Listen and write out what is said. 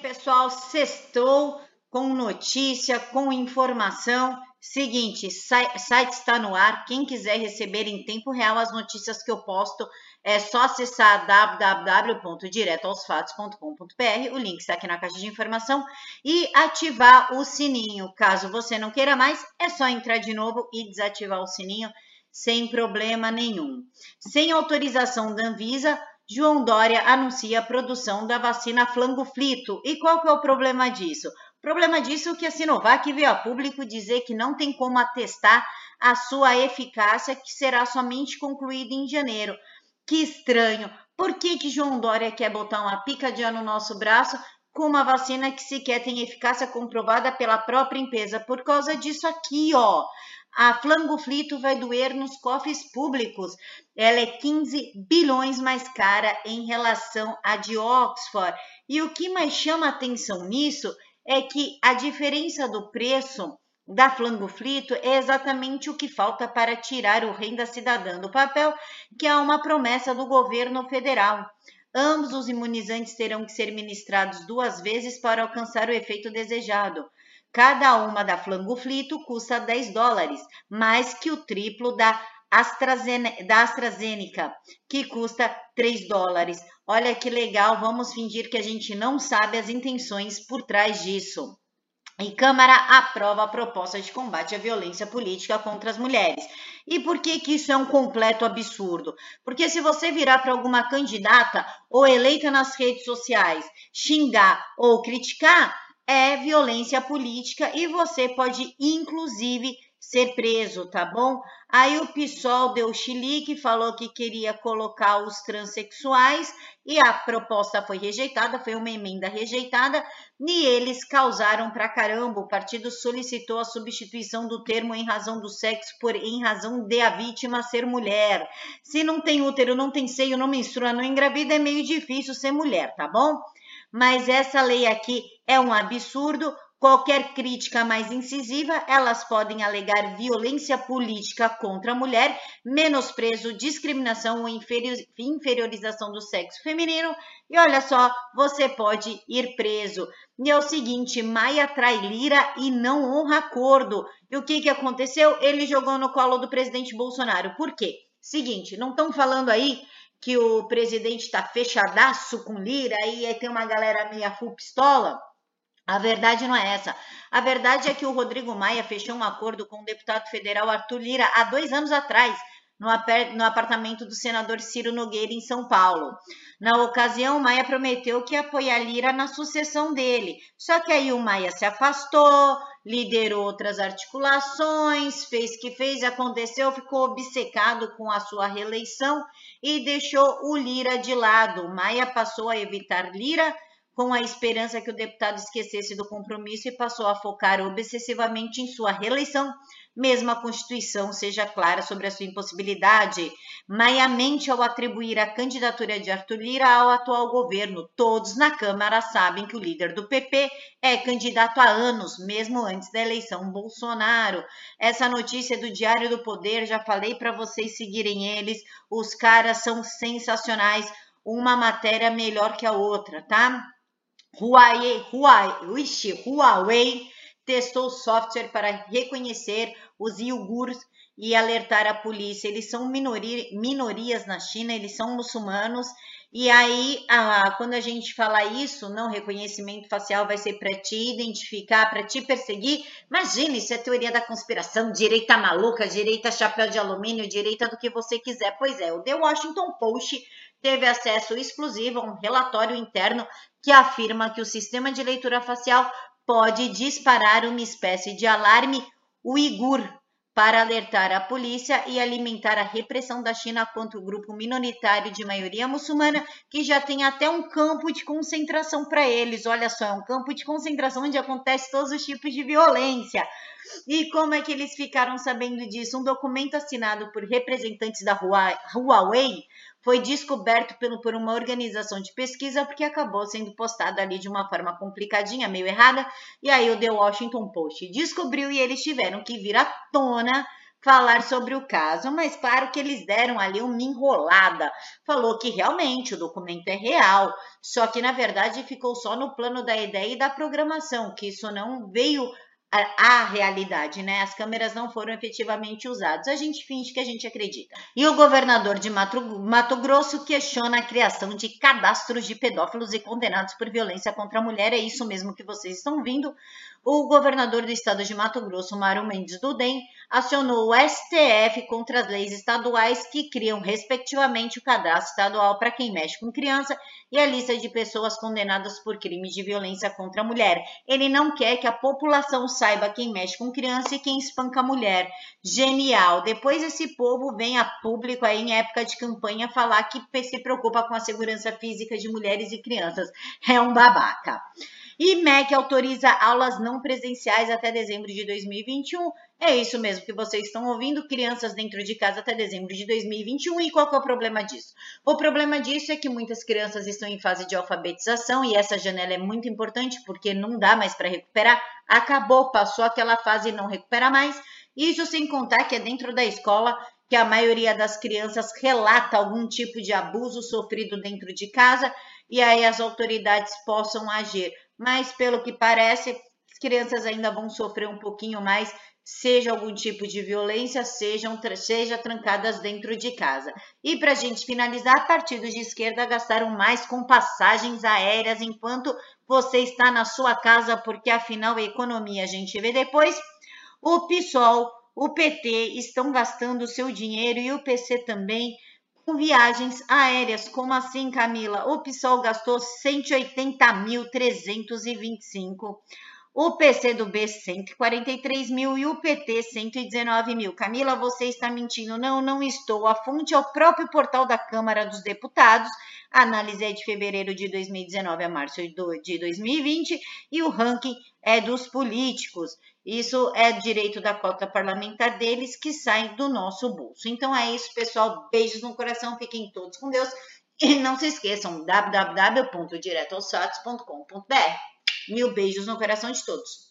pessoal, sextou com notícia, com informação. Seguinte, site está no ar. Quem quiser receber em tempo real as notícias que eu posto, é só acessar www.diretoaosfatos.com.br. O link está aqui na caixa de informação e ativar o sininho. Caso você não queira mais, é só entrar de novo e desativar o sininho sem problema nenhum. Sem autorização da Anvisa, João Dória anuncia a produção da vacina Flangoflito. E qual que é o problema disso? O problema disso é que a Sinovac veio a público dizer que não tem como atestar a sua eficácia, que será somente concluída em janeiro. Que estranho. Por que, que João Dória quer botar uma picadinha no nosso braço com uma vacina que sequer tem eficácia comprovada pela própria empresa? Por causa disso aqui, ó a Flangoflito vai doer nos cofres públicos. Ela é 15 bilhões mais cara em relação à de Oxford. E o que mais chama atenção nisso é que a diferença do preço da Flangoflito é exatamente o que falta para tirar o renda cidadã do papel, que é uma promessa do governo federal. Ambos os imunizantes terão que ser ministrados duas vezes para alcançar o efeito desejado. Cada uma da Flangoflito custa 10 dólares, mais que o triplo da AstraZeneca, da AstraZeneca, que custa 3 dólares. Olha que legal, vamos fingir que a gente não sabe as intenções por trás disso. E Câmara aprova a proposta de combate à violência política contra as mulheres. E por que, que isso é um completo absurdo? Porque se você virar para alguma candidata ou eleita nas redes sociais, xingar ou criticar, é violência política e você pode, inclusive, ser preso, tá bom? Aí o PSOL deu chilique, falou que queria colocar os transexuais e a proposta foi rejeitada, foi uma emenda rejeitada e eles causaram pra caramba. O partido solicitou a substituição do termo em razão do sexo por em razão de a vítima ser mulher. Se não tem útero, não tem seio, não menstrua, não engravida, é meio difícil ser mulher, tá bom? Mas essa lei aqui é um absurdo. Qualquer crítica mais incisiva, elas podem alegar violência política contra a mulher, menosprezo, discriminação ou inferiorização do sexo feminino. E olha só, você pode ir preso. E é o seguinte: Maia trai Lira e não honra acordo. E o que, que aconteceu? Ele jogou no colo do presidente Bolsonaro. Por quê? Seguinte, não estão falando aí que o presidente está fechadaço com Lira e aí tem uma galera meia full pistola. A verdade não é essa. A verdade é que o Rodrigo Maia fechou um acordo com o deputado federal Arthur Lira há dois anos atrás, no, apartamento do senador Ciro Nogueira, em São Paulo. Na ocasião, Maia prometeu que ia apoiar Lira na sucessão dele. Só que aí o Maia se afastou, liderou outras articulações, fez que fez, aconteceu, ficou obcecado com a sua reeleição e deixou o Lira de lado. Maia passou a evitar Lira com a esperança que o deputado esquecesse do compromisso e passou a focar obsessivamente em sua reeleição, mesmo a Constituição seja clara sobre a sua impossibilidade. Maia mente ao atribuir a candidatura de Arthur Lira ao atual governo. Todos na Câmara sabem que o líder do PP é candidato há anos, mesmo antes da eleição Bolsonaro. Essa notícia é do Diário do Poder, já falei para vocês seguirem eles. Os caras são sensacionais, uma matéria melhor que a outra, tá? Huawei, Huawei, Huawei testou software para reconhecer os iogures e alertar a polícia. Eles são minoria, minorias na China, eles são muçulmanos. E aí, a, quando a gente fala isso, não reconhecimento facial vai ser para te identificar, para te perseguir. Imagina, isso é teoria da conspiração, direita maluca, direita chapéu de alumínio, direita do que você quiser. Pois é, o The Washington Post teve acesso exclusivo a um relatório interno que afirma que o sistema de leitura facial pode disparar uma espécie de alarme uigur para alertar a polícia e alimentar a repressão da China contra o grupo minoritário de maioria muçulmana, que já tem até um campo de concentração para eles. Olha só, é um campo de concentração onde acontece todos os tipos de violência. E como é que eles ficaram sabendo disso? Um documento assinado por representantes da Huawei foi descoberto pelo, por uma organização de pesquisa porque acabou sendo postado ali de uma forma complicadinha, meio errada, e aí o The Washington Post descobriu e eles tiveram que vir à tona falar sobre o caso, mas claro que eles deram ali uma enrolada. Falou que realmente o documento é real, só que na verdade ficou só no plano da ideia e da programação, que isso não veio a, a, realidade, né? As câmeras não foram efetivamente usadas. A gente finge que a gente acredita. E o governador de Mato, Mato Grosso questiona a criação de cadastros de pedófilos e condenados por violência contra a mulher. É isso mesmo que vocês estão vindo o governador do estado de Mato Grosso, Mário Mendes do DEM, acionou o STF contra as leis estaduais que criam, respectivamente, o cadastro estadual para quem mexe com criança e a lista de pessoas condenadas por crimes de violência contra a mulher. Ele não quer que a população saiba quem mexe com criança e quem espanca a mulher. Genial! Depois esse povo vem a público aí em época de campanha falar que se preocupa com a segurança física de mulheres e crianças. É um babaca. E MEC autoriza aulas não presenciais até dezembro de 2021. É isso mesmo que vocês estão ouvindo, crianças dentro de casa até dezembro de 2021. E qual é o problema disso? O problema disso é que muitas crianças estão em fase de alfabetização e essa janela é muito importante porque não dá mais para recuperar. Acabou, passou aquela fase e não recupera mais. Isso sem contar que é dentro da escola que a maioria das crianças relata algum tipo de abuso sofrido dentro de casa e aí as autoridades possam agir mas pelo que parece, as crianças ainda vão sofrer um pouquinho mais, seja algum tipo de violência, sejam, seja trancadas dentro de casa. E para a gente finalizar, partidos de esquerda gastaram mais com passagens aéreas enquanto você está na sua casa, porque afinal a economia a gente vê depois. O PSOL, o PT estão gastando seu dinheiro e o PC também com viagens aéreas. Como assim, Camila? O PSOL gastou 180.325. O PCdoB 143 mil e o PT 119 mil. Camila, você está mentindo. Não, não estou. A fonte é o próprio portal da Câmara dos Deputados. A análise é de fevereiro de 2019 a março de 2020 e o ranking é dos políticos. Isso é direito da cota parlamentar deles que sai do nosso bolso. Então é isso, pessoal. Beijos no coração, fiquem todos com Deus. E não se esqueçam, www.diretoaosfatos.com.br. Mil beijos no coração de todos.